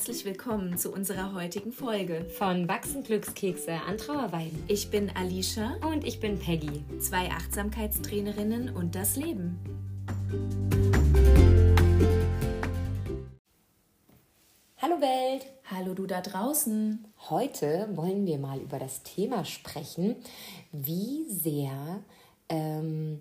herzlich willkommen zu unserer heutigen Folge von Wachsen Glückskekse an Trauerweiden. Ich bin Alicia und ich bin Peggy, zwei Achtsamkeitstrainerinnen und das Leben. Hallo Welt! Hallo du da draußen! Heute wollen wir mal über das Thema sprechen, wie sehr ähm,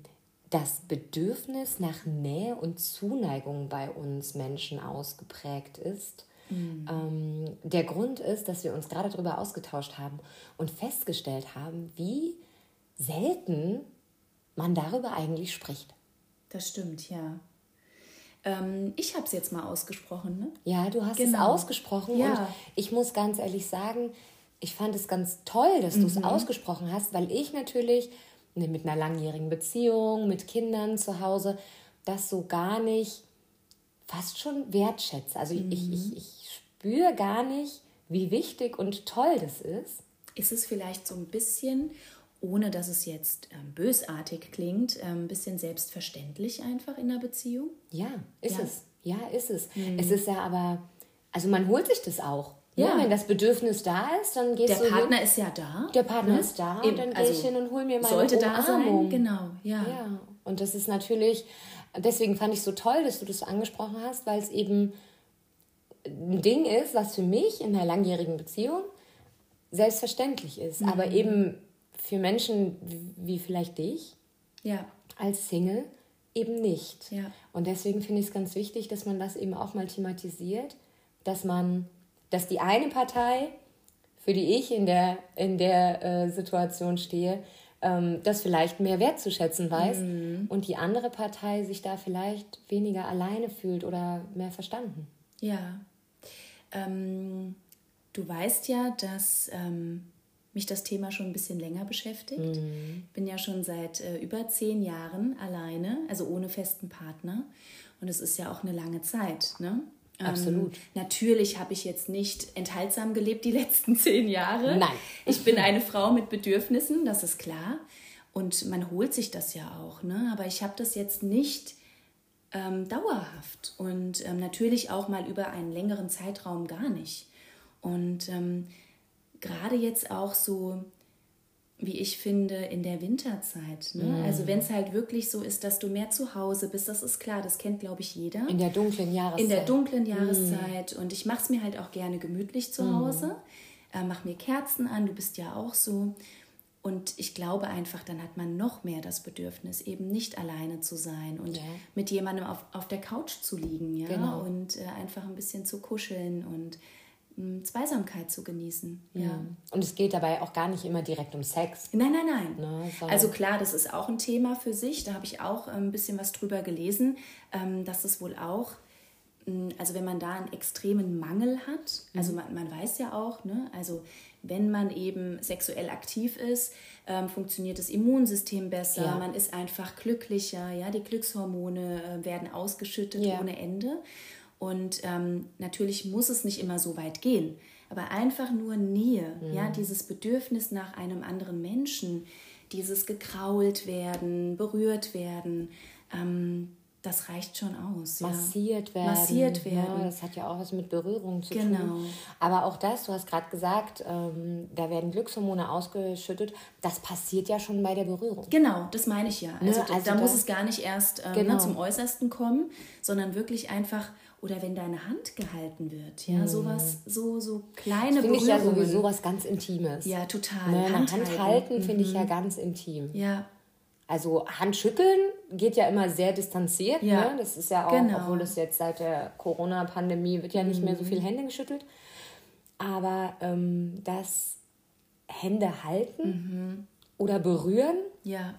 das Bedürfnis nach Nähe und Zuneigung bei uns Menschen ausgeprägt ist. Mhm. Ähm, der Grund ist, dass wir uns gerade darüber ausgetauscht haben und festgestellt haben, wie selten man darüber eigentlich spricht. Das stimmt, ja. Ähm, ich habe es jetzt mal ausgesprochen, ne? Ja, du hast genau. es ausgesprochen ja. und ich muss ganz ehrlich sagen, ich fand es ganz toll, dass mhm. du es ausgesprochen hast, weil ich natürlich Ne, mit einer langjährigen Beziehung, mit Kindern zu Hause, das so gar nicht fast schon wertschätze. Also mhm. ich, ich, ich spüre gar nicht, wie wichtig und toll das ist. Ist es vielleicht so ein bisschen, ohne dass es jetzt ähm, bösartig klingt, ähm, ein bisschen selbstverständlich einfach in der Beziehung? Ja, ist ja. es. Ja, ist es. Mhm. Es ist ja aber, also man holt sich das auch. Ja. wenn das Bedürfnis da ist, dann gehst der du. Der Partner hin. ist ja da. Der Partner ne? ist da. Eben, dann gehe also ich hin und hole mir meine sollte Umarmung. da sein. Genau, ja. ja. Und das ist natürlich, deswegen fand ich so toll, dass du das angesprochen hast, weil es eben ein Ding ist, was für mich in einer langjährigen Beziehung selbstverständlich ist. Mhm. Aber eben für Menschen wie vielleicht dich ja. als Single eben nicht. Ja. Und deswegen finde ich es ganz wichtig, dass man das eben auch mal thematisiert, dass man dass die eine Partei, für die ich in der, in der äh, Situation stehe, ähm, das vielleicht mehr wertzuschätzen weiß mhm. und die andere Partei sich da vielleicht weniger alleine fühlt oder mehr verstanden. Ja. Ähm, du weißt ja, dass ähm, mich das Thema schon ein bisschen länger beschäftigt. Mhm. Bin ja schon seit äh, über zehn Jahren alleine, also ohne festen Partner. Und es ist ja auch eine lange Zeit. Ne? Absolut. Ähm, natürlich habe ich jetzt nicht enthaltsam gelebt die letzten zehn Jahre. Nein. Ich bin eine Frau mit Bedürfnissen, das ist klar. Und man holt sich das ja auch. Ne? Aber ich habe das jetzt nicht ähm, dauerhaft und ähm, natürlich auch mal über einen längeren Zeitraum gar nicht. Und ähm, gerade jetzt auch so wie ich finde, in der Winterzeit. Ne? Mhm. Also wenn es halt wirklich so ist, dass du mehr zu Hause bist, das ist klar, das kennt, glaube ich, jeder. In der dunklen Jahreszeit. In der dunklen mhm. Jahreszeit. Mhm. Und ich mache es mir halt auch gerne gemütlich zu Hause. Mhm. Äh, mach mir Kerzen an, du bist ja auch so. Und ich glaube einfach, dann hat man noch mehr das Bedürfnis, eben nicht alleine zu sein und ja. mit jemandem auf, auf der Couch zu liegen, ja. Genau. Und äh, einfach ein bisschen zu kuscheln und Zweisamkeit zu genießen. Ja. Und es geht dabei auch gar nicht immer direkt um Sex. Nein, nein, nein. Ne, also klar, das ist auch ein Thema für sich. Da habe ich auch ähm, ein bisschen was drüber gelesen, ähm, dass es wohl auch, also wenn man da einen extremen Mangel hat, also mhm. man, man weiß ja auch, ne, also wenn man eben sexuell aktiv ist, ähm, funktioniert das Immunsystem besser, ja. man ist einfach glücklicher, ja, die Glückshormone äh, werden ausgeschüttet ja. ohne Ende. Und ähm, natürlich muss es nicht immer so weit gehen, aber einfach nur Nähe, mhm. ja, dieses Bedürfnis nach einem anderen Menschen, dieses gekrault werden, berührt werden, ähm, das reicht schon aus. Massiert ja. werden. Massiert werden. Ja, das hat ja auch was mit Berührung zu genau. tun. Aber auch das, du hast gerade gesagt, ähm, da werden Glückshormone ausgeschüttet. Das passiert ja schon bei der Berührung. Genau, das meine ich ja. Also, ne? also da, da, muss es gar nicht erst ähm, genau. zum Äußersten kommen, sondern wirklich einfach oder wenn deine Hand gehalten wird, ja, mhm. sowas, so, so kleine Finde ich ja sowieso was ganz Intimes. Ja, total. Ne, Hand, Hand halten mhm. finde ich ja mhm. ganz intim. Ja. Also Handschütteln geht ja immer sehr distanziert. Ja. Ne? Das ist ja auch, genau. obwohl es jetzt seit der Corona-Pandemie wird ja nicht mhm. mehr so viel mhm. Hände geschüttelt. Aber ähm, das Hände halten mhm. oder berühren, ja.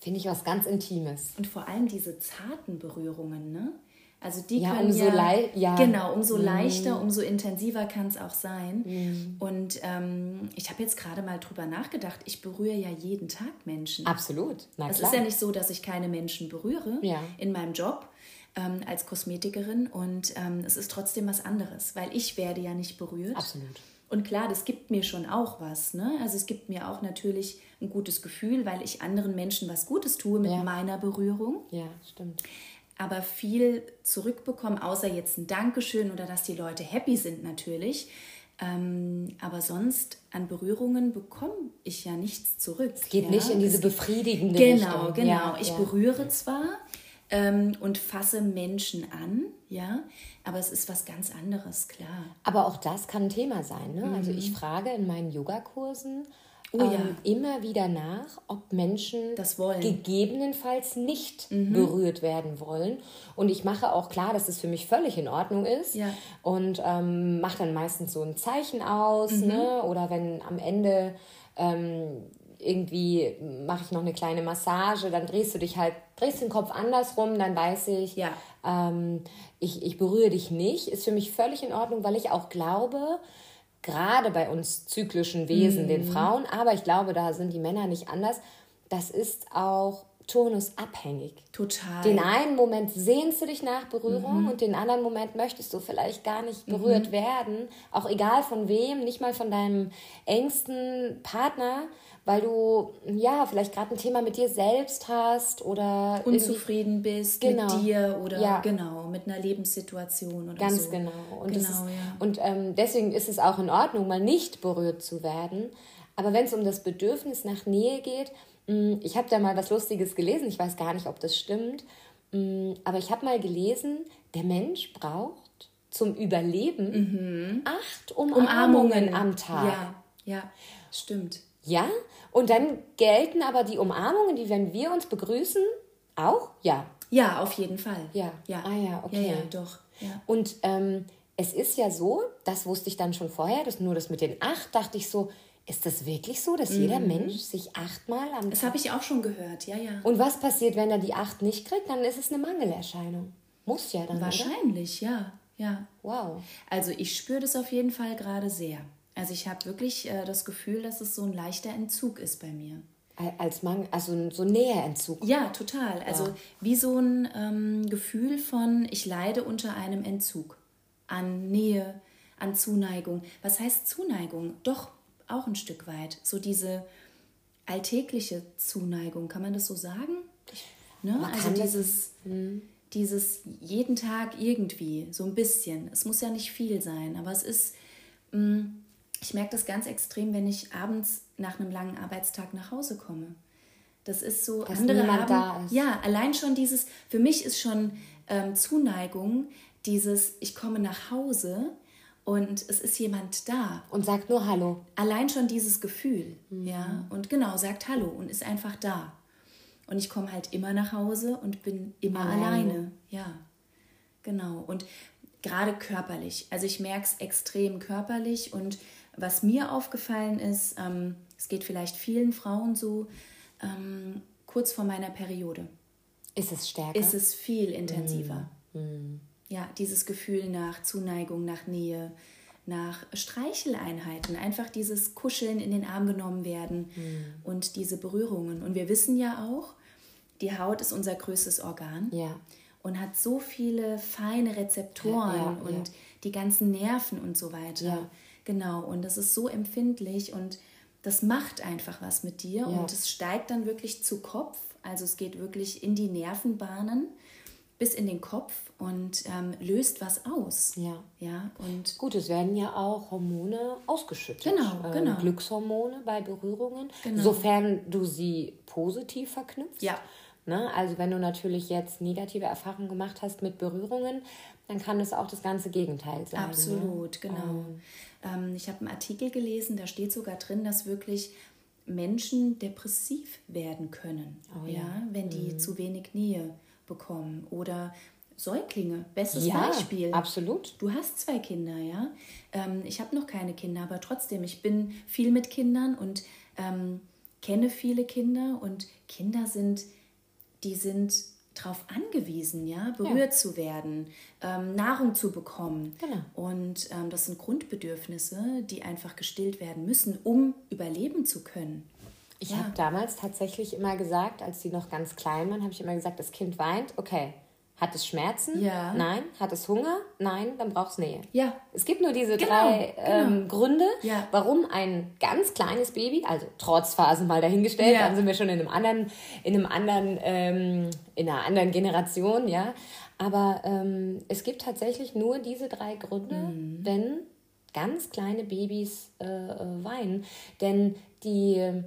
finde ich was ganz Intimes. Und vor allem diese zarten Berührungen, ne? Also die ja, können umso ja, ja, genau, umso mhm. leichter, umso intensiver kann es auch sein. Mhm. Und ähm, ich habe jetzt gerade mal drüber nachgedacht, ich berühre ja jeden Tag Menschen. Absolut. Na, es ist ja nicht so, dass ich keine Menschen berühre ja. in meinem Job ähm, als Kosmetikerin und ähm, es ist trotzdem was anderes, weil ich werde ja nicht berührt. Absolut. Und klar, das gibt mir schon auch was. Ne? Also es gibt mir auch natürlich ein gutes Gefühl, weil ich anderen Menschen was Gutes tue mit ja. meiner Berührung. Ja, stimmt. Aber viel zurückbekommen, außer jetzt ein Dankeschön oder dass die Leute happy sind natürlich. Ähm, aber sonst an Berührungen bekomme ich ja nichts zurück. Es geht ja? nicht in diese befriedigende genau, Richtung. Genau, genau. Ja, ich ja. berühre zwar ähm, und fasse Menschen an, ja, aber es ist was ganz anderes, klar. Aber auch das kann ein Thema sein. Ne? Mhm. Also ich frage in meinen Yogakursen, oh, ähm, ja. immer wieder nach, ob Menschen gegebenenfalls nicht mhm. berührt werden wollen. Und ich mache auch klar, dass es für mich völlig in Ordnung ist. Ja. Und ähm, mache dann meistens so ein Zeichen aus. Mhm. Ne? Oder wenn am Ende ähm, irgendwie mache ich noch eine kleine Massage, dann drehst du dich halt, drehst den Kopf andersrum, dann weiß ich, ja. ähm, ich, ich berühre dich nicht. Ist für mich völlig in Ordnung, weil ich auch glaube, gerade bei uns zyklischen Wesen, mhm. den Frauen, aber ich glaube, da sind die Männer nicht anders, das ist auch turnusabhängig. Total. Den einen Moment sehnst du dich nach Berührung mhm. und den anderen Moment möchtest du vielleicht gar nicht berührt mhm. werden, auch egal von wem, nicht mal von deinem engsten Partner weil du ja vielleicht gerade ein Thema mit dir selbst hast oder unzufrieden bist genau. mit dir oder ja. genau mit einer Lebenssituation oder ganz so. genau und genau, ist, ja. und ähm, deswegen ist es auch in Ordnung mal nicht berührt zu werden aber wenn es um das Bedürfnis nach Nähe geht mh, mm, ich habe da mal was Lustiges gelesen ich weiß gar nicht ob das stimmt mh, mm, aber ich habe mal gelesen der Mensch braucht zum Überleben mhm. acht Umarmungen, Umarmungen am Tag ja ja stimmt ja, und dann gelten aber die Umarmungen, die, wenn wir uns begrüßen, auch? Ja. Ja, auf jeden Fall. Ja. ja. Ah ja, okay. Ja, ja doch. Ja. Und ähm, es ist ja so, das wusste ich dann schon vorher, dass nur das mit den acht, dachte ich so, ist das wirklich so, dass mhm. jeder Mensch sich achtmal am Das habe ich auch schon gehört, ja, ja. Und was passiert, wenn er die acht nicht kriegt? Dann ist es eine Mangelerscheinung. Muss ja dann. Wahrscheinlich, oder? ja. Ja. Wow. Also ich spüre das auf jeden Fall gerade sehr. Also ich habe wirklich äh, das Gefühl, dass es so ein leichter Entzug ist bei mir. Als man, also so ein Näherentzug. Ja, total. Also ja. wie so ein ähm, Gefühl von, ich leide unter einem Entzug an Nähe, an Zuneigung. Was heißt Zuneigung? Doch, auch ein Stück weit. So diese alltägliche Zuneigung, kann man das so sagen? Ne? Also dieses, hm. dieses jeden Tag irgendwie, so ein bisschen. Es muss ja nicht viel sein, aber es ist, mh, mm, ich merke das ganz extrem, wenn ich abends nach einem langen Arbeitstag nach Hause komme. Das ist so, Dass andere haben, da ist. ja, allein schon dieses, für mich ist schon ähm, Zuneigung, dieses, ich komme nach Hause und es ist jemand da. Und sagt nur Hallo. Allein schon dieses Gefühl, mhm. ja, und genau, sagt Hallo und ist einfach da. Und ich komme halt immer nach Hause und bin immer alleine, alleine. ja, genau. Und gerade körperlich, also ich merke es extrem körperlich und was mir aufgefallen ist, ähm, es geht vielleicht vielen Frauen so, ähm, kurz vor meiner Periode. Ist es stärker? Ist es viel intensiver. Mm. Ja, dieses Gefühl nach Zuneigung, nach Nähe, nach Streicheleinheiten, einfach dieses Kuscheln in den Arm genommen werden mm. und diese Berührungen. Und wir wissen ja auch, die Haut ist unser größtes Organ ja. und hat so viele feine Rezeptoren ja, ja, und die ganzen Nerven und so weiter. Genau, und das ist so empfindlich und das macht einfach was mit dir ja. und es steigt dann wirklich zu Kopf. Also es geht wirklich in die Nervenbahnen bis in den Kopf und ähm, löst was aus. Ja. Ja, und Gut, es werden ja auch Hormone ausgeschüttet. Genau, ähm, genau. Glückshormone bei Berührungen, genau. sofern du sie positiv verknüpfst. Ja. Ne? Also wenn du natürlich jetzt negative Erfahrungen gemacht hast mit Berührungen, dann kann es auch das ganze Gegenteil sein. Ne? Absolut, ne? genau. Ähm, ich habe einen Artikel gelesen, da steht sogar drin, dass wirklich Menschen depressiv werden können, oh, ja. ja. wenn die mhm. zu wenig Nähe bekommen oder Säuglinge, bestes ja, Beispiel. Absolut. Du hast zwei Kinder, ja. Ähm, ich habe noch keine Kinder, aber trotzdem, ich bin viel mit Kindern und ähm, kenne viele Kinder und Kinder sind, die sind darauf angewiesen, ja, berührt ja. zu werden, ähm, Nahrung zu bekommen. Genau. Und ähm, das sind Grundbedürfnisse, die einfach gestillt werden müssen, um überleben zu können. Ich ja. habe damals tatsächlich immer gesagt, als sie noch ganz klein waren, habe ich immer gesagt, das Kind weint, okay, Hat es Schmerzen? Ja. Nein. Hat es Hunger? Nein, dann braucht es Nähe. Ja. Es gibt nur diese genau, drei ähm, genau. Gründe, ja. warum ein ganz kleines Baby, also Trotzphasen mal dahingestellt, ja. dann sind wir schon in einem anderen, in einem anderen, ähm, in einer anderen Generation, ja. Aber ähm, es gibt tatsächlich nur diese drei Gründe, mhm. wenn ganz kleine Babys äh, äh weinen. Denn die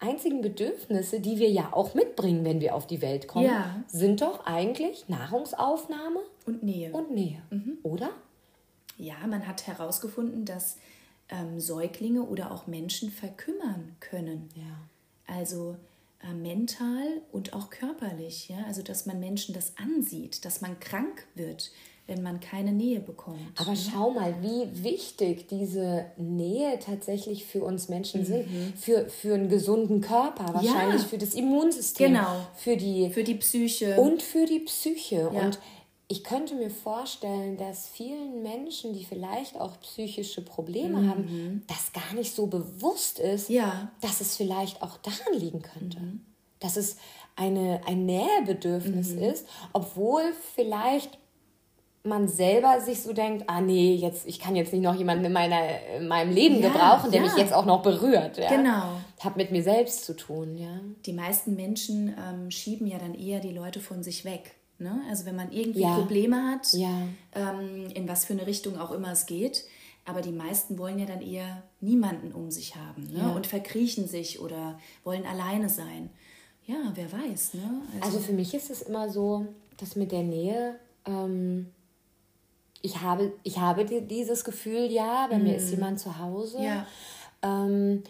einzigen Bedürfnisse, die wir ja auch mitbringen, wenn wir auf die Welt kommen, ja. sind doch eigentlich Nahrungsaufnahme und Nähe. Und Nähe, mhm. oder? Ja, man hat herausgefunden, dass ähm, Säuglinge oder auch Menschen verkümmern können. Ja. Also äh, mental und auch körperlich. Ja? Also, dass man Menschen das ansieht, dass man krank wird, wenn man keine Nähe bekommt. Aber schau mal, wie wichtig diese Nähe tatsächlich für uns Menschen mhm. sind. Für, für einen gesunden Körper, wahrscheinlich ja. für das Immunsystem. Genau. Für die, für die Psyche. Und für die Psyche. Ja. Und ich könnte mir vorstellen, dass vielen Menschen, die vielleicht auch psychische Probleme mhm. haben, das gar nicht so bewusst ist, ja. dass es vielleicht auch daran liegen könnte. Mhm. Dass es eine, ein Nähebedürfnis mhm. ist, obwohl vielleicht man selber sich so denkt, ah nee, jetzt, ich kann jetzt nicht noch jemanden in, meiner, in meinem Leben ja, gebrauchen, der ja. mich jetzt auch noch berührt. Ja? Genau. Hat mit mir selbst zu tun, ja. Die meisten Menschen ähm, schieben ja dann eher die Leute von sich weg. Ne? Also wenn man irgendwie ja. Probleme hat, ähm, in was für eine Richtung auch immer es geht, aber die meisten wollen ja dann eher niemanden um sich haben ne? und verkriechen sich oder wollen alleine sein. Ja, wer weiß. Ne? Also, also für mich ist es immer so, dass mit der Nähe ähm, ich habe, ich habe dieses Gefühl, ja, bei mm. mir ist mhm. jemand zu Hause. Ja. Ähm,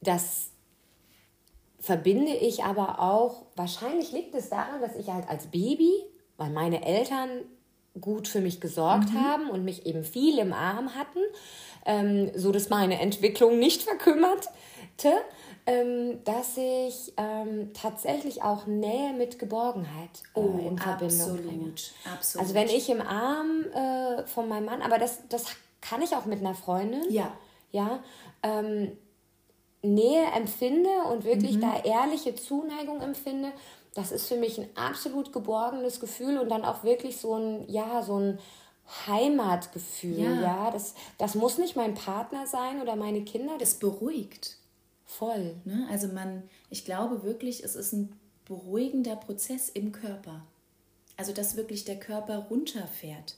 das verbinde ich aber auch, wahrscheinlich liegt es daran, dass ich halt als Baby, weil meine Eltern gut für mich gesorgt mhm. haben und mich eben viel im Arm hatten, ähm, so dass meine Entwicklung nicht verkümmerte, ähm, dass ich ähm, tatsächlich auch Nähe mit Geborgenheit äh, oh, in Verbindung absolut, bringe. Absolut. Also wenn ich im Arm äh, von meinem Mann, aber das, das kann ich auch mit einer Freundin. Ja. Ja. Ähm, Nähe empfinde und wirklich mhm. da ehrliche Zuneigung empfinde, das ist für mich ein absolut geborgenes Gefühl und dann auch wirklich so ein, ja, so ein Heimatgefühl, ja. ja. Das, das muss nicht mein Partner sein oder meine Kinder. Das beruhigt. Voll. Ne? Also man, ich glaube wirklich, es ist ein beruhigender Prozess im Körper. Also dass wirklich der Körper runterfährt.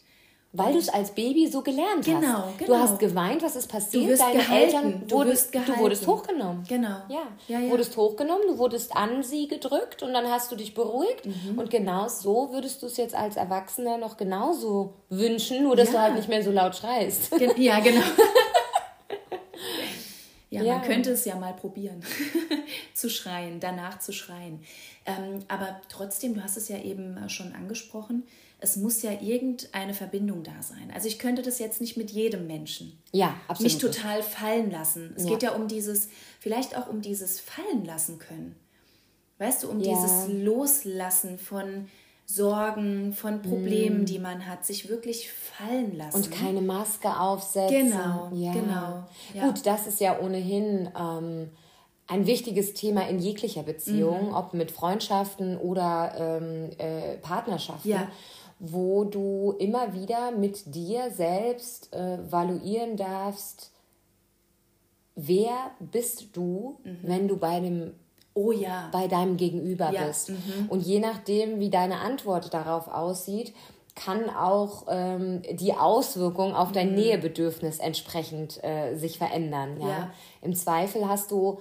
Weil du es als Baby so gelernt genau, hast. Genau. Du hast geweint, was ist passiert? Du wirst Deine gehalten. Eltern du, wirst gehalten. du wurdest hochgenommen. Genau. Ja. ja, ja. wurdest hochgenommen, du wurdest an sie gedrückt und dann hast du dich beruhigt. Mhm. Und genau so würdest du es jetzt als Erwachsener noch genauso wünschen, nur dass ja. du halt nicht mehr so laut schreist. Gen ja, genau. Ja, ja, man könnte es ja mal probieren, zu schreien, danach zu schreien. Ähm, aber trotzdem, du hast es ja eben äh, schon angesprochen, es muss ja irgendeine Verbindung da sein. Also ich könnte das jetzt nicht mit jedem Menschen. Ja, absolut. Mich total fallen lassen. Es ja. geht ja um dieses, vielleicht auch um dieses Fallen lassen können. Weißt du, um ja. dieses Loslassen von Sorgen, von Problemen, mm. die man hat, sich wirklich fallen lassen. Und keine Maske aufsetzen. Genau, ja. genau. Ja. Gut, das ist ja ohnehin ähm, ein wichtiges Thema in jeglicher Beziehung, mhm. ob mit Freundschaften oder ähm, äh, Partnerschaften. Ja wo du immer wieder mit dir selbst äh, valuieren darfst, wer bist du, mhm. wenn du bei dem oh ja bei deinem Gegenüber ja. bist. Mhm. Und je nachdem, wie deine Antwort darauf aussieht, kann auch ähm, die Auswirkung auf dein mhm. Nähebedürfnis entsprechend äh, sich verändern. Ja? ja? Im Zweifel hast du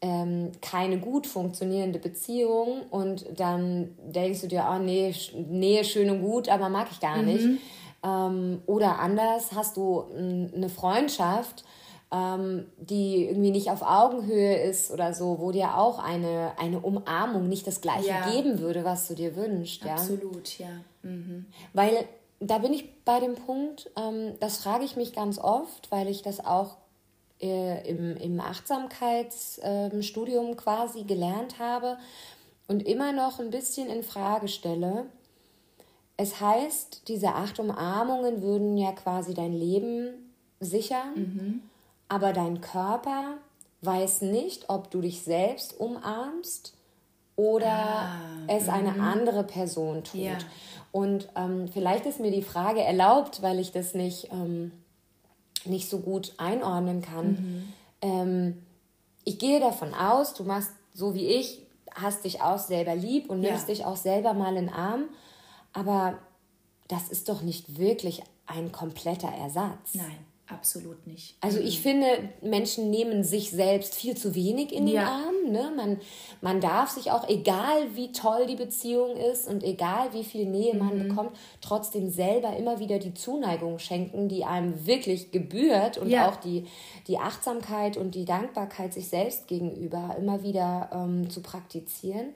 ähm, keine gut funktionierende Beziehung und dann denkst du dir, oh nee, Nähe schön und gut, aber mag ich gar mhm. nicht. Ähm, oder anders hast du eine Freundschaft, ähm, die irgendwie nicht auf Augenhöhe ist oder so, wo dir auch eine, eine Umarmung nicht das gleiche ja. geben würde, was du dir wünschst. Absolut, ja. ja. Mhm. Weil da bin ich bei dem Punkt, ähm, das frage ich mich ganz oft, weil ich das auch äh, im, im Achtsamkeitsstudium äh, quasi gelernt habe und immer noch ein bisschen in Frage stelle. Es heißt, diese acht Umarmungen würden ja quasi dein Leben sichern, mhm. Aber dein Körper weiß nicht, ob du dich selbst umarmst oder ah, es eine mhm. andere Person tut. Ja. Und ähm, vielleicht ist mir die Frage erlaubt, weil ich das nicht, ähm, nicht so gut einordnen kann. Mhm. Ähm, ich gehe davon aus, du machst so wie ich, hast dich auch selber lieb und nimmst ja. dich auch selber mal in den Arm. Aber das ist doch nicht wirklich ein kompletter Ersatz. Nein. Absolut nicht. Also ich mhm. finde, Menschen nehmen sich selbst viel zu wenig in den ja. Arm. Ne? Man, man darf sich auch, egal wie toll die Beziehung ist und egal wie viel Nähe man mhm. bekommt, trotzdem selber immer wieder die Zuneigung schenken, die einem wirklich gebührt und ja. auch die, die Achtsamkeit und die Dankbarkeit sich selbst gegenüber immer wieder ähm, zu praktizieren.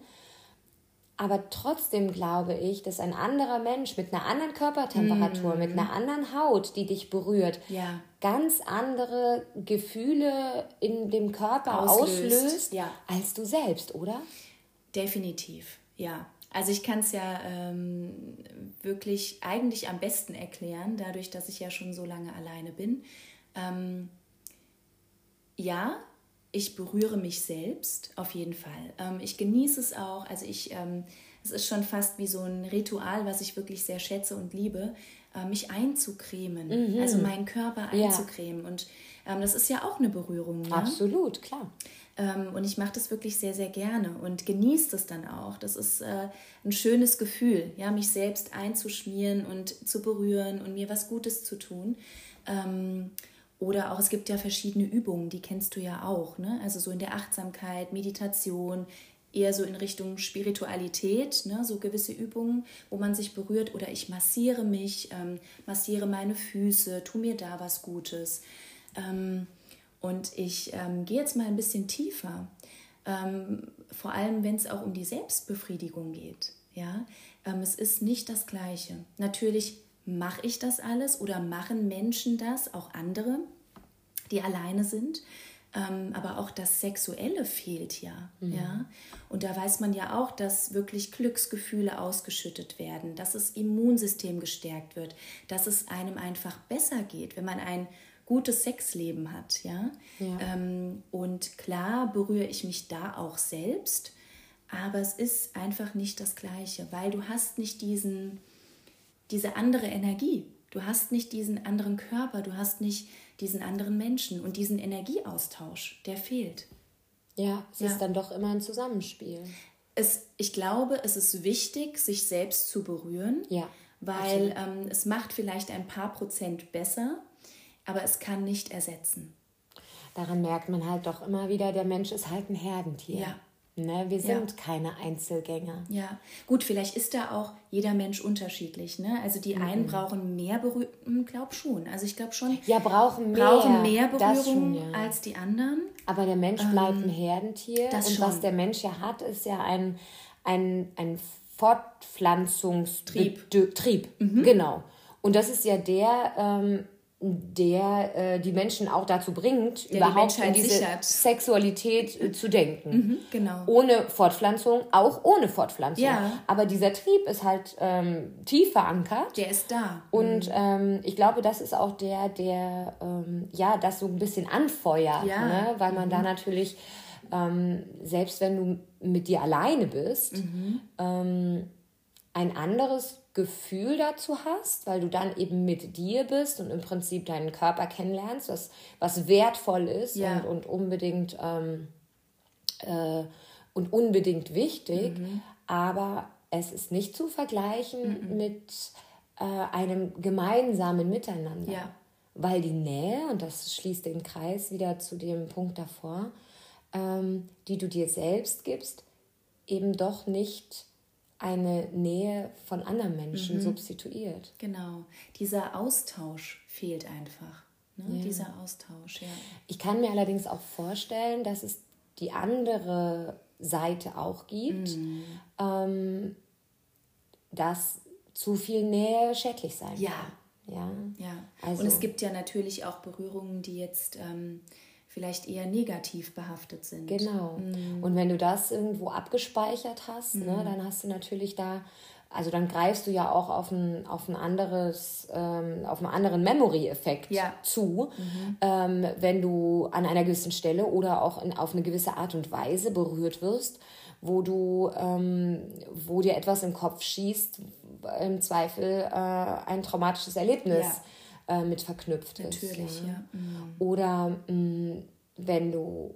Aber trotzdem glaube ich, dass ein anderer Mensch mit einer anderen Körpertemperatur, mm. mit einer anderen Haut, die dich berührt, ja. ganz andere Gefühle in dem Körper auslöst, auslöst ja. als du selbst, oder? Definitiv, ja. Also ich kann es ja ähm, wirklich eigentlich am besten erklären, dadurch, dass ich ja schon so lange alleine bin. Ähm, ja, ich berühre mich selbst auf jeden Fall. Ähm, ich genieße es auch. Also ich, ähm, es ist schon fast wie so ein Ritual, was ich wirklich sehr schätze und liebe, äh, mich einzucremen, mhm. also meinen Körper einzucremen. Ja. Und ähm, das ist ja auch eine Berührung. Ne? Absolut, klar. Ähm, und ich mache das wirklich sehr, sehr gerne und genieße das dann auch. Das ist äh, ein schönes Gefühl, ja, mich selbst einzuschmieren und zu berühren und mir was Gutes zu tun. Ähm, oder auch, es gibt ja verschiedene Übungen, die kennst du ja auch. Ne? Also so in der Achtsamkeit, Meditation, eher so in Richtung Spiritualität, ne? so gewisse Übungen, wo man sich berührt. Oder ich massiere mich, ähm, massiere meine Füße, tu mir da was Gutes. Ähm, und ich ähm, gehe jetzt mal ein bisschen tiefer, ähm, vor allem wenn es auch um die Selbstbefriedigung geht. Ja, ähm, es ist nicht das Gleiche. Natürlich mache ich das alles oder machen Menschen das, auch andere, die alleine sind. Ähm, aber auch das Sexuelle fehlt ja, mhm. ja. Und da weiß man ja auch, dass wirklich Glücksgefühle ausgeschüttet werden, dass das Immunsystem gestärkt wird, dass es einem einfach besser geht, wenn man ein gutes Sexleben hat, ja. ja. Ähm, und klar berühre ich mich da auch selbst, aber es ist einfach nicht das Gleiche, weil du hast nicht diesen diese andere Energie. Du hast nicht diesen anderen Körper, du hast nicht diesen anderen Menschen und diesen Energieaustausch, der fehlt. Ja, es ja. ist dann doch immer ein Zusammenspiel. Es, ich glaube, es ist wichtig, sich selbst zu berühren, ja, weil ähm, es macht vielleicht ein paar Prozent besser, aber es kann nicht ersetzen. Daran merkt man halt doch immer wieder, der Mensch ist halt ein Herdentier. Ja, Ne, wir sind ja. keine Einzelgänger. Ja, gut, vielleicht ist da auch jeder Mensch unterschiedlich. Ne? Also die mhm. einen brauchen mehr Berührung, glaub schon. Also ich glaube schon. Ja, brauchen mehr, brauchen mehr Berührung schon, ja. als die anderen. Aber der Mensch bleibt ähm, ein Herdentier. und schon. was der Mensch ja hat, ist ja ein, ein, ein Fortpflanzungstrieb. Trieb, mhm. genau. Und das ist ja der, ähm, der äh, die Menschen auch dazu bringt, der überhaupt die an diese sichert. Sexualität äh, zu denken. Mhm, genau. Ohne Fortpflanzung, auch ohne Fortpflanzung. Ja. Aber dieser Trieb ist halt ähm, tief verankert. Der ist da. Und mhm. ähm, ich glaube, das ist auch der, der ähm, ja das so ein bisschen anfeuert, ja. ne? weil man mhm. da natürlich ähm, selbst wenn du mit dir alleine bist, mhm. ähm, ein anderes Gefühl dazu hast, weil du dann eben mit dir bist und im Prinzip deinen Körper kennenlernst, was, was wertvoll ist ja. und, und unbedingt ähm, äh, und unbedingt wichtig, mhm. aber es ist nicht zu vergleichen mhm. mit äh, einem gemeinsamen Miteinander. Ja. Weil die Nähe, und das schließt den Kreis wieder zu dem Punkt davor, ähm, die du dir selbst gibst, eben doch nicht eine Nähe von anderen Menschen mhm. substituiert. Genau, dieser Austausch fehlt einfach. Ne? Ja. Dieser Austausch, ja. Ich kann mir allerdings auch vorstellen, dass es die andere Seite auch gibt, mhm. ähm, dass zu viel Nähe schädlich sein ja. kann. Ja. ja. Also, Und es gibt ja natürlich auch Berührungen, die jetzt ähm, vielleicht eher negativ behaftet sind. Genau. Mhm. Und wenn du das irgendwo abgespeichert hast, ne, mhm. ne, dann hast du natürlich da, also dann greifst du ja auch auf ein, auf ein anderes, ähm, auf einen anderen Memory-Effekt ja. zu, mhm. ähm, wenn du an einer gewissen Stelle oder auch in, auf eine gewisse Art und Weise berührt wirst, wo du, ähm, wo dir etwas im Kopf schießt, im Zweifel äh, ein traumatisches Erlebnis ja. Äh, mit verknüpft Natürlich, ist. Ja. ja. Mhm. Oder mh, mm, wenn du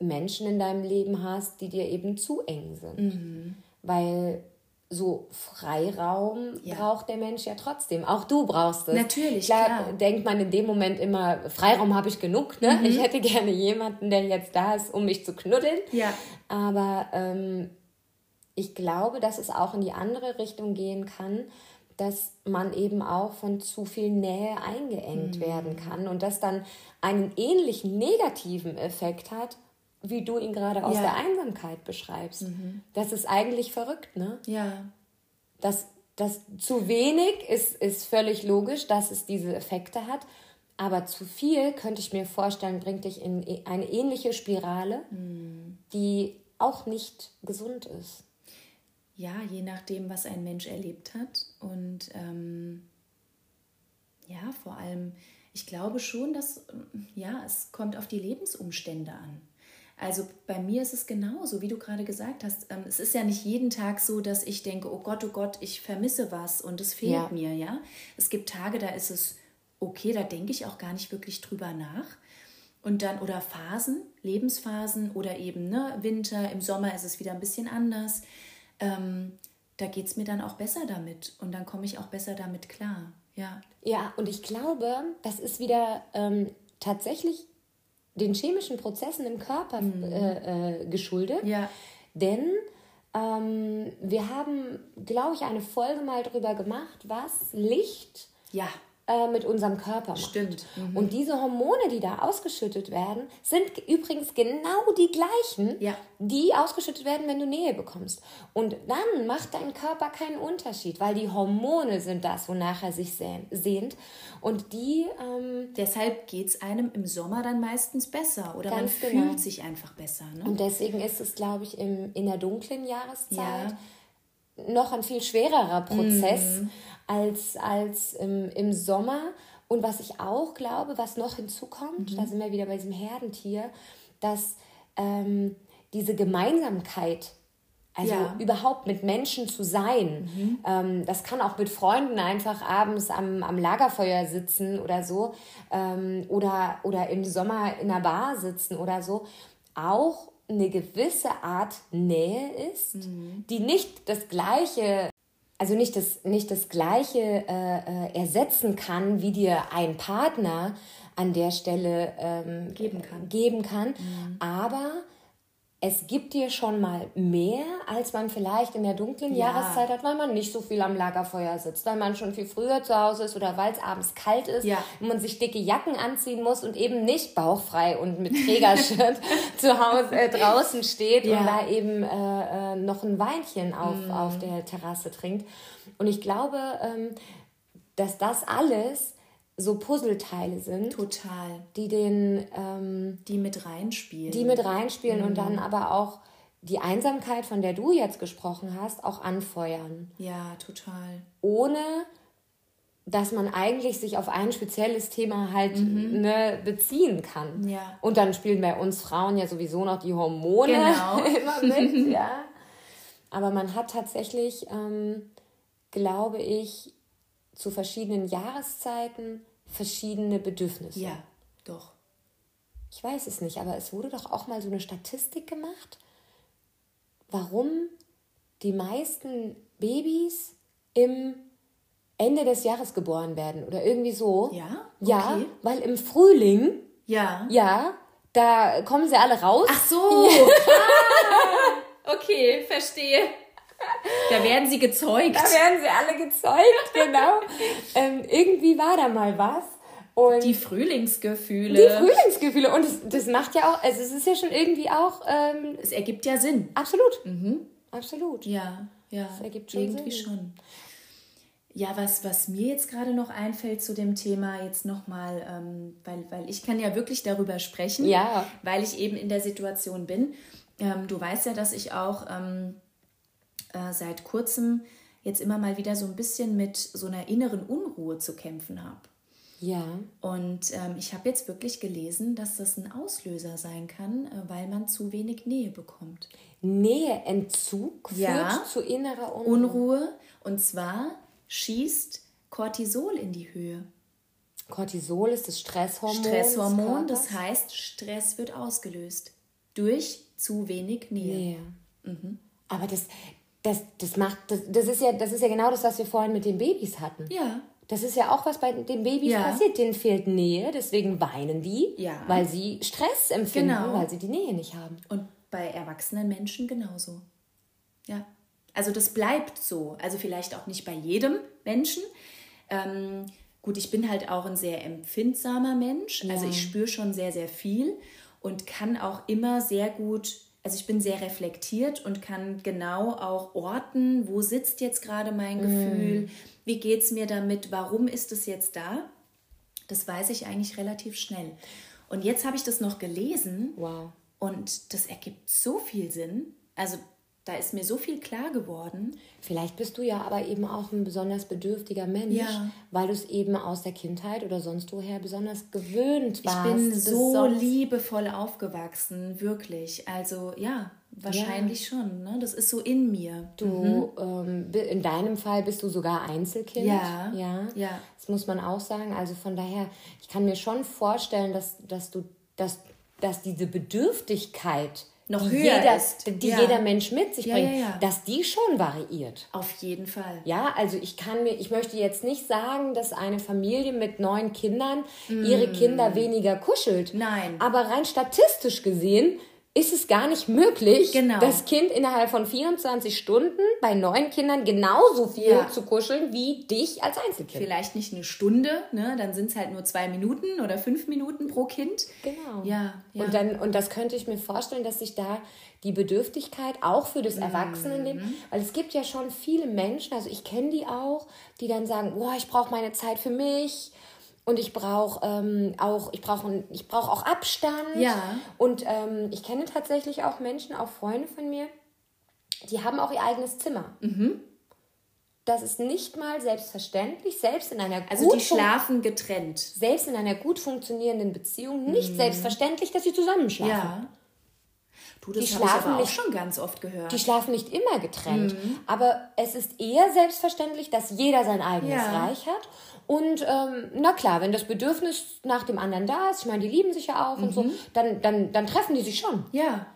Menschen in deinem Leben hast, die dir eben zu eng sind. Mhm. Weil so Freiraum ja. braucht der Mensch ja trotzdem. Auch du brauchst es. Natürlich, klar. klar. denkt man in dem Moment immer, Freiraum habe ich genug. Ne? Mhm. Ich hätte gerne jemanden, der jetzt da ist, um mich zu knuddeln. Ja. Aber ähm, ich glaube, dass es auch in die andere Richtung gehen kann, dass man eben auch von zu viel Nähe eingeengt mhm. werden kann und das dann einen ähnlichen negativen Effekt hat, wie du ihn gerade aus ja. der Einsamkeit beschreibst. Mhm. Das ist eigentlich verrückt, ne? Ja. Das, das zu wenig ist, ist völlig logisch, dass es diese Effekte hat. Aber zu viel, könnte ich mir vorstellen, bringt dich in e, eine ähnliche Spirale, mhm. die auch nicht gesund ist. Ja, je nachdem, was ein Mensch erlebt hat. Und ähm, ja, vor allem, ich glaube schon, dass ja, es kommt auf die Lebensumstände an. Also bei mir ist es genauso, wie du gerade gesagt hast. Ähm, es ist ja nicht jeden Tag so, dass ich denke, oh Gott, oh Gott, ich vermisse was und es fehlt ja. mir, ja. Es gibt Tage, da ist es okay, da denke ich auch gar nicht wirklich drüber nach. Und dann, oder Phasen, Lebensphasen oder eben ne, Winter, im Sommer ist es wieder ein bisschen anders. Ähm, da geht es mir dann auch besser damit und dann komme ich auch besser damit klar. Ja. Ja, und ich glaube, das ist wieder ähm, tatsächlich den chemischen Prozessen im Körper mhm. äh, äh, geschuldet. Ja. Denn ähm, wir haben, glaube ich, eine Folge mal drüber gemacht, was Licht ja äh, mit unserem Körper macht. Stimmt. Mhm. Und diese Hormone, die da ausgeschüttet werden, sind übrigens genau die gleichen, ja. die ausgeschüttet werden, wenn du Nähe bekommst. Und dann macht dein Körper keinen Unterschied, weil die Hormone sind das, wonach er sich sehnt. Und die. Ähm, Deshalb geht es einem im Sommer dann meistens besser oder man genau. fühlt sich einfach besser. Ne? Und deswegen ist es, glaube ich, im, in der dunklen Jahreszeit. Ja noch ein viel schwererer Prozess, mm als, als im, im Sommer. Und was ich auch glaube, was noch hinzukommt, mhm. da sind wir wieder bei diesem Herdentier, dass ähm, diese Gemeinsamkeit, also ja. überhaupt mit Menschen zu sein, mhm. ähm, das kann auch mit Freunden einfach abends am, am Lagerfeuer sitzen oder so, ähm, oder, oder im Sommer in einer Bar sitzen oder so, auch eine gewisse Art Nähe ist, mhm. die nicht das gleiche also nicht das, nicht das Gleiche äh, äh, ersetzen kann, wie dir ein Partner an der Stelle ähm, geben kann. Geben kann. Mhm. Aber es gibt dir schon mal mehr, als man vielleicht in der dunklen ja. Jahreszeit hat, weil man nicht so viel am Lagerfeuer sitzt, weil man schon viel früher zu Hause ist oder weil es abends kalt ist ja. und man sich dicke Jacken anziehen muss und eben nicht bauchfrei und mit Trägershirt zu Hause äh, draußen steht ja. und da eben äh, äh, noch ein Weinchen auf, mhm. auf der Terrasse trinkt. Und ich glaube, ähm, dass das alles so Puzzleteile sind. Total. Die den. Ähm, die mit reinspielen. Die mit reinspielen mhm. und dann aber auch die Einsamkeit, von der du jetzt gesprochen hast, auch anfeuern. Ja, total. Ohne dass man eigentlich sich auf ein spezielles Thema halt mhm. ne, beziehen kann. Ja. Und dann spielen bei uns Frauen ja sowieso noch die Hormone genau. immer mit, ja. Aber man hat tatsächlich, ähm, glaube ich, zu verschiedenen Jahreszeiten verschiedene Bedürfnisse. Ja, doch. Ich weiß es nicht, aber es wurde doch auch mal so eine Statistik gemacht, warum die meisten Babys im Ende des Jahres geboren werden oder irgendwie so. Ja? Okay. Ja, weil im Frühling. Ja. Ja, da kommen sie alle raus. Ach so. Ah, okay, verstehe. Da werden sie gezeugt. Da werden sie alle gezeugt, genau. ähm, irgendwie war da mal was. Und die Frühlingsgefühle. Die Frühlingsgefühle. Und das, das macht ja auch, also es ist ja schon irgendwie auch. Ähm, es ergibt ja Sinn. Absolut. Mhm. Absolut. Ja, ja. Es ergibt schon irgendwie Sinn. schon. Ja, was, was mir jetzt gerade noch einfällt zu dem Thema, jetzt nochmal, ähm, weil, weil ich kann ja wirklich darüber sprechen, ja. weil ich eben in der Situation bin. Ähm, du weißt ja, dass ich auch ähm, äh, seit kurzem jetzt immer mal wieder so ein bisschen mit so einer inneren Unruhe zu kämpfen habe. Ja. Und ähm, ich habe jetzt wirklich gelesen, dass das ein Auslöser sein kann, äh, weil man zu wenig Nähe bekommt. Näheentzug führt ja. zu innerer Unruhe. Unruhe. Und zwar schießt Cortisol in die Höhe. Cortisol ist das Stresshormon. Stresshormon, das heißt, Stress wird ausgelöst durch zu wenig Nähe. Nähe. Mhm. Aber das, das, das macht, das, das, ist ja, das ist ja genau das, was wir vorhin mit den Babys hatten. Ja. Das ist ja auch, was bei den Babys ja. passiert. Denen fehlt Nähe, deswegen weinen die, ja. weil sie Stress empfinden, genau. weil sie die Nähe nicht haben. Und bei erwachsenen Menschen genauso. Ja. Also das bleibt so. Also vielleicht auch nicht bei jedem Menschen. Ähm, gut, ich bin halt auch ein sehr empfindsamer Mensch. Ja. Also ich spüre schon sehr, sehr viel und kann auch immer sehr gut also ich bin sehr reflektiert und kann genau auch orten, wo sitzt jetzt gerade mein Gefühl, mm. wie geht es mir damit, warum ist es jetzt da. Das weiß ich eigentlich relativ schnell. Und jetzt habe ich das noch gelesen. Wow. Und das ergibt so viel Sinn. Also da ist mir so viel klar geworden. Vielleicht bist du ja aber eben auch ein besonders bedürftiger Mensch, ja. weil du es eben aus der Kindheit oder sonst woher besonders gewöhnt warst. Ich bin so liebevoll aufgewachsen, wirklich. Also ja, wahrscheinlich ja. schon. Ne? Das ist so in mir. Du, mhm. ähm, in deinem Fall bist du sogar Einzelkind. Ja. ja. Ja. Das muss man auch sagen. Also von daher, ich kann mir schon vorstellen, dass, dass du, dass, dass diese Bedürftigkeit noch die höher jeder, ist. Die ja. jeder Mensch mit sich ja, bringt, ja, dass die schon variiert. Auf jeden Fall. Ja, also ich kann mir, ich möchte jetzt nicht sagen, dass eine Familie mit neun Kindern mm. ihre Kinder weniger kuschelt. Nein. Aber rein statistisch gesehen ist es gar nicht möglich, genau. das Kind innerhalb von 24 Stunden bei neun Kindern genauso viel ja. zu kuscheln wie dich als Einzelkind. Vielleicht nicht eine Stunde, ne? dann sind es halt nur zwei Minuten oder fünf Minuten pro Kind. Genau. Ja, ja. Und, dann, und das könnte ich mir vorstellen, dass sich da die Bedürftigkeit auch für das Erwachsenenleben, mhm. weil es gibt ja schon viele Menschen, also ich kenne die auch, die dann sagen, boah, ich brauche meine Zeit für mich und ich brauche ähm, auch, ich brauche ich brauch auch Abstand. Ja. Und ähm, ich kenne tatsächlich auch Menschen, auch Freunde von mir, die haben auch ihr eigenes Zimmer. Mhm. Das ist nicht mal selbstverständlich, selbst in einer also die schlafen getrennt. Selbst in einer gut funktionierenden Beziehung nicht mhm. selbstverständlich, dass sie zusammen schlafen. Ja. Du, das die schlafen ich nicht, schon ganz oft gehört. Die schlafen nicht immer getrennt, mhm. aber es ist eher selbstverständlich, dass jeder sein eigenes ja. Reich hat und ähm, na klar, wenn das Bedürfnis nach dem anderen da ist, ich meine, die lieben sich ja auch mhm. und so, mhm. dann, dann, dann treffen die sich schon. Ja.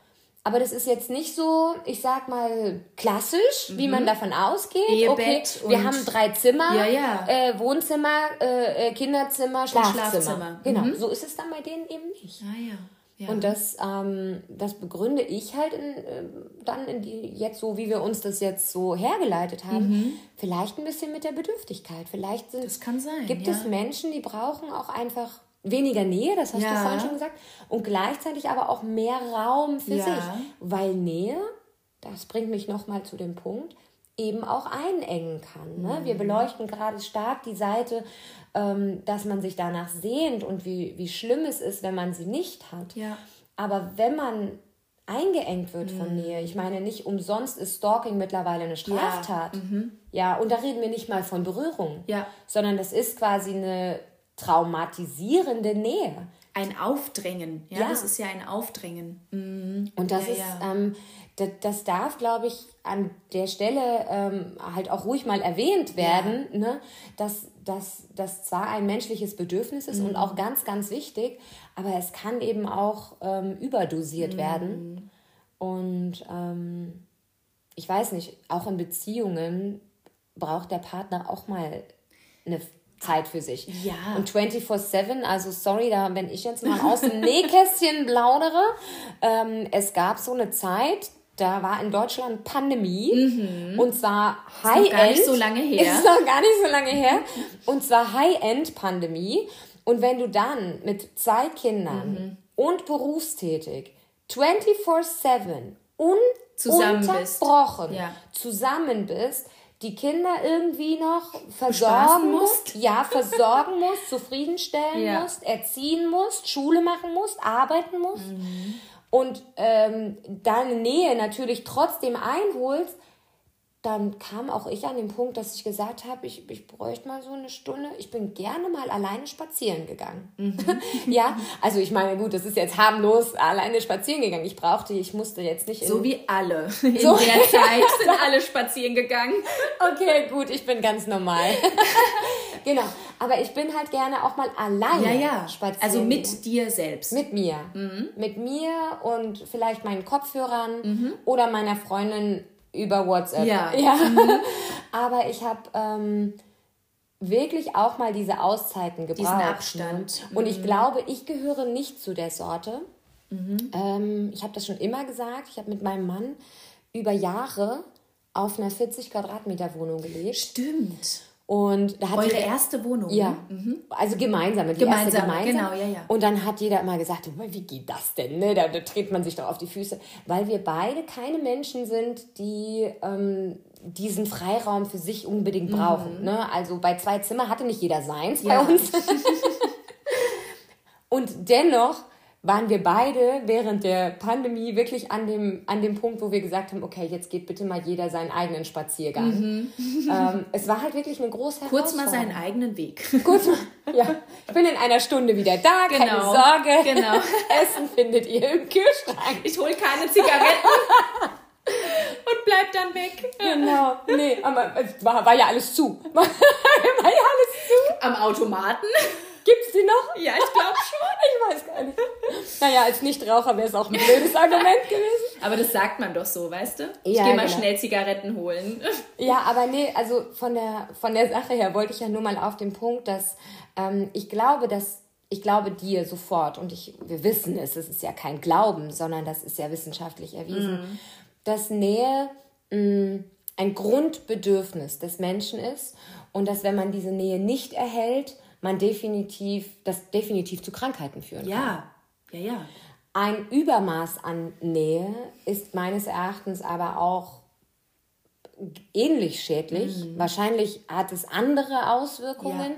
Aber das ist jetzt nicht so, ich sag mal, klassisch, mhm. wie man davon ausgeht. Ehebett okay, wir haben drei Zimmer, ja, ja. Äh, Wohnzimmer, äh, äh Kinderzimmer, Schlafzimmer. Schlafzimmer. Genau, mhm. so ist es dann bei denen eben nicht. Ah, ja. Ja. Und das, ähm, das begründe ich halt in, äh, dann in die, jetzt so, wie wir uns das jetzt so hergeleitet haben, mhm. vielleicht ein bisschen mit der Bedürftigkeit. Vielleicht sind, das kann sein, gibt ja. es Menschen, die brauchen auch einfach weniger Nähe, das hast ja. du vorhin schon gesagt, und gleichzeitig aber auch mehr Raum für sich. Weil Nähe, das bringt mich nochmal zu dem Punkt, eben auch einengen kann. Ne? Mhm. Wir beleuchten gerade stark die Seite ähm, dass man sich danach sehnt und wie, wie schlimm es ist, wenn man sie nicht hat. Ja. Aber wenn man eingeengt wird mhm. von Nähe, ich meine, nicht umsonst ist Stalking mittlerweile eine Straftat. Ja, mhm. ja und da reden wir nicht mal von Berührung, ja. sondern das ist quasi eine traumatisierende Nähe. Ein Aufdrängen, ja, ja. das ist ja ein Aufdrängen. Mhm. Und das ja, ist, ähm, das, das, darf, glaube ich, an der Stelle ähm, halt auch ruhig mal erwähnt werden, ne? dass dass das zwar ein menschliches Bedürfnis ist mhm. und auch ganz, ganz wichtig, aber es kann eben auch ähm, überdosiert mhm. werden. Und ähm, ich weiß nicht, auch in Beziehungen braucht der Partner auch mal eine Zeit für sich. Ja. Und 24-7, also sorry, da, wenn ich jetzt mal aus dem Nähkästchen plaudere, ähm, es gab so eine Zeit, da war in Deutschland Pandemie mhm. und zwar High-End. Ist noch gar nicht so lange her. Ist noch gar nicht so lange her. Und zwar High-End-Pandemie. Und wenn du dann mit zwei Kindern mhm. und berufstätig 24-7 ununterbrochen ja. zusammen bist, die Kinder irgendwie noch versorgen musst, ja, versorgen musst, zufriedenstellen ja. musst, erziehen musst, Schule machen musst, arbeiten musst. Mhm und ähm, deine Nähe natürlich trotzdem einholst, dann kam auch ich an den Punkt, dass ich gesagt habe, ich, ich bräuchte mal so eine Stunde. Ich bin gerne mal alleine spazieren gegangen. Mhm. ja, also ich meine, gut, das ist jetzt harmlos, alleine spazieren gegangen. Ich brauchte, ich musste jetzt nicht. so wie alle. In so der Zeit sind alle spazieren gegangen. Okay, gut, ich bin ganz normal. genau, aber ich bin halt gerne auch mal alleine ja, ja. spazieren. Also mit gegangen. dir selbst. Mit mir. Mhm. Mit mir und vielleicht meinen Kopfhörern mhm. oder meiner Freundin über WhatsApp. Ja. ja. Mhm. Aber ich habe ähm, wirklich auch mal diese Auszeiten gebraucht. Diesen ne? Abstand. Und ich mhm. glaube, ich gehöre nicht zu der Sorte. Mhm. Ähm, ich habe das schon immer gesagt. Ich habe mit meinem Mann über Jahre auf einer 40 Quadratmeter Wohnung gelebt. Stimmt. Und da hat Eure jeder, erste Wohnung? Ja, ne? mhm. also gemeinsame, die gemeinsame, erste gemeinsam. Genau, ja, ja. Und dann hat jeder immer gesagt, wie geht das denn? Ne? Da, da dreht man sich doch auf die Füße. Weil wir beide keine Menschen sind, die ähm, diesen Freiraum für sich unbedingt mhm. brauchen. Ne? Also bei zwei Zimmer hatte nicht jeder seins ja. bei uns. Und dennoch waren wir beide während der Pandemie wirklich an dem, an dem Punkt, wo wir gesagt haben, okay, jetzt geht bitte mal jeder seinen eigenen Spaziergang. Mhm. Ähm, es war halt wirklich eine große Kurz mal seinen eigenen Weg. Kurz mal, ja. Ich bin in einer Stunde wieder da, genau. keine Sorge. Genau. Essen findet ihr im Kühlschrank. Ich hole keine Zigaretten. und bleib dann weg. Genau. Nee, aber es war, war ja alles zu. war ja alles zu. Am Automaten? Gibt's die noch? Ja, ich glaube schon. ich weiß gar nicht. Naja, als Nichtraucher wäre es auch ein blödes Argument gewesen. Aber das sagt man doch so, weißt du? Ich ja, gehe mal genau. schnell Zigaretten holen. Ja, aber nee, also von der, von der Sache her wollte ich ja nur mal auf den Punkt, dass ähm, ich glaube, dass ich glaube dir sofort und ich, wir wissen es, es ist ja kein Glauben, sondern das ist ja wissenschaftlich erwiesen, mm. dass Nähe mh, mm, ein Grundbedürfnis des Menschen ist und dass wenn man diese Nähe nicht erhält, man definitiv, das definitiv zu Krankheiten führen ja. kann. Ja, ja, ja. Ein Übermaß an Nähe ist meines Erachtens aber auch ähnlich schädlich. Mhm. Wahrscheinlich hat es andere Auswirkungen,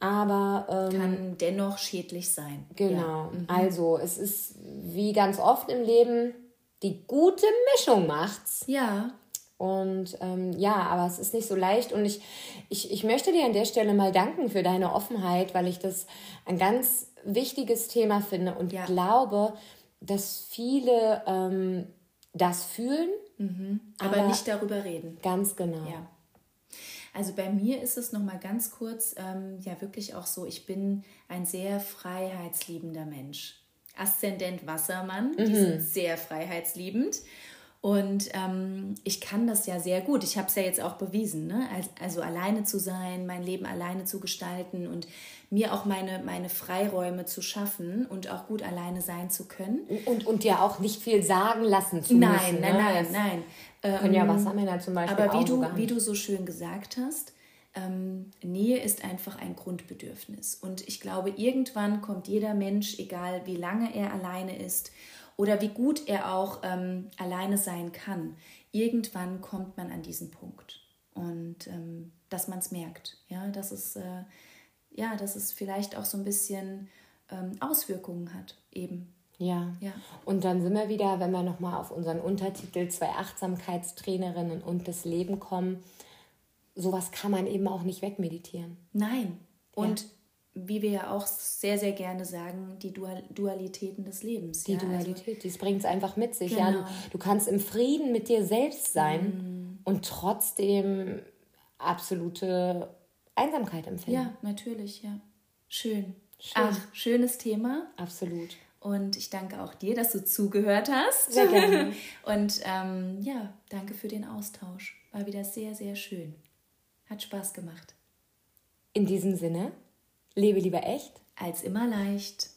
ja. aber ähm, kann dennoch schädlich sein. Genau. Ja. Mhm. Also es ist wie ganz oft im Leben die gute Mischung macht's. Ja. Und ähm, ja, aber es ist nicht so leicht. Und ich, ich, ich möchte dir an der Stelle mal danken für deine Offenheit, weil ich das ein ganz wichtiges Thema finde und ja. glaube, dass viele ähm, das fühlen, mhm. aber, aber, nicht darüber reden. Ganz genau. Ja. Also bei mir ist es noch mal ganz kurz, ähm, ja wirklich auch so, ich bin ein sehr freiheitsliebender Mensch. Aszendent Wassermann, mhm. die sind sehr freiheitsliebend. Und ähm, ich kann das ja sehr gut. Ich habe es ja jetzt auch bewiesen. Ne? Also alleine zu sein, mein Leben alleine zu gestalten und mir auch meine, meine Freiräume zu schaffen und auch gut alleine sein zu können. Und, und dir auch nicht viel sagen lassen zu nein, müssen. Nein, ne? nein, nein, nein. Können ja ähm, Wassermänner zum Beispiel Aber wie, du, wie du so schön gesagt hast, ähm, Nähe ist einfach ein Grundbedürfnis. Und ich glaube, irgendwann kommt jeder Mensch, egal wie lange er alleine ist, oder wie gut er auch ähm, alleine sein kann. Irgendwann kommt man an diesen Punkt und ähm, dass man es merkt, ja, dass es äh, ja, dass es vielleicht auch so ein bisschen ähm, Auswirkungen hat eben. Ja. ja. Und dann sind wir wieder, wenn wir nochmal auf unseren Untertitel zwei Achtsamkeitstrainerinnen und das Leben kommen. Sowas kann man eben auch nicht wegmeditieren. Nein. Und ja wie wir ja auch sehr, sehr gerne sagen, die Dual Dualitäten des Lebens. Die ja? Dualität, also, das bringt es einfach mit sich. Genau. Ja, du, genau. du, kannst im Frieden mit dir selbst sein mm. und trotzdem absolute Einsamkeit empfinden. Ja, natürlich, ja. Schön. Schön. Ach, schönes Thema. Absolut. Und ich danke auch dir, dass du zugehört hast. Sehr gerne. Und ähm, ja, danke für den Austausch. War wieder sehr, sehr schön. Hat Spaß gemacht. In diesem Sinne. Lebe lieber echt als immer leicht.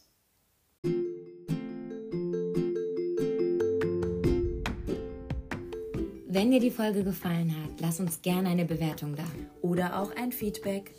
Wenn dir die Folge gefallen hat, lass uns gerne eine Bewertung da. Oder auch ein Feedback.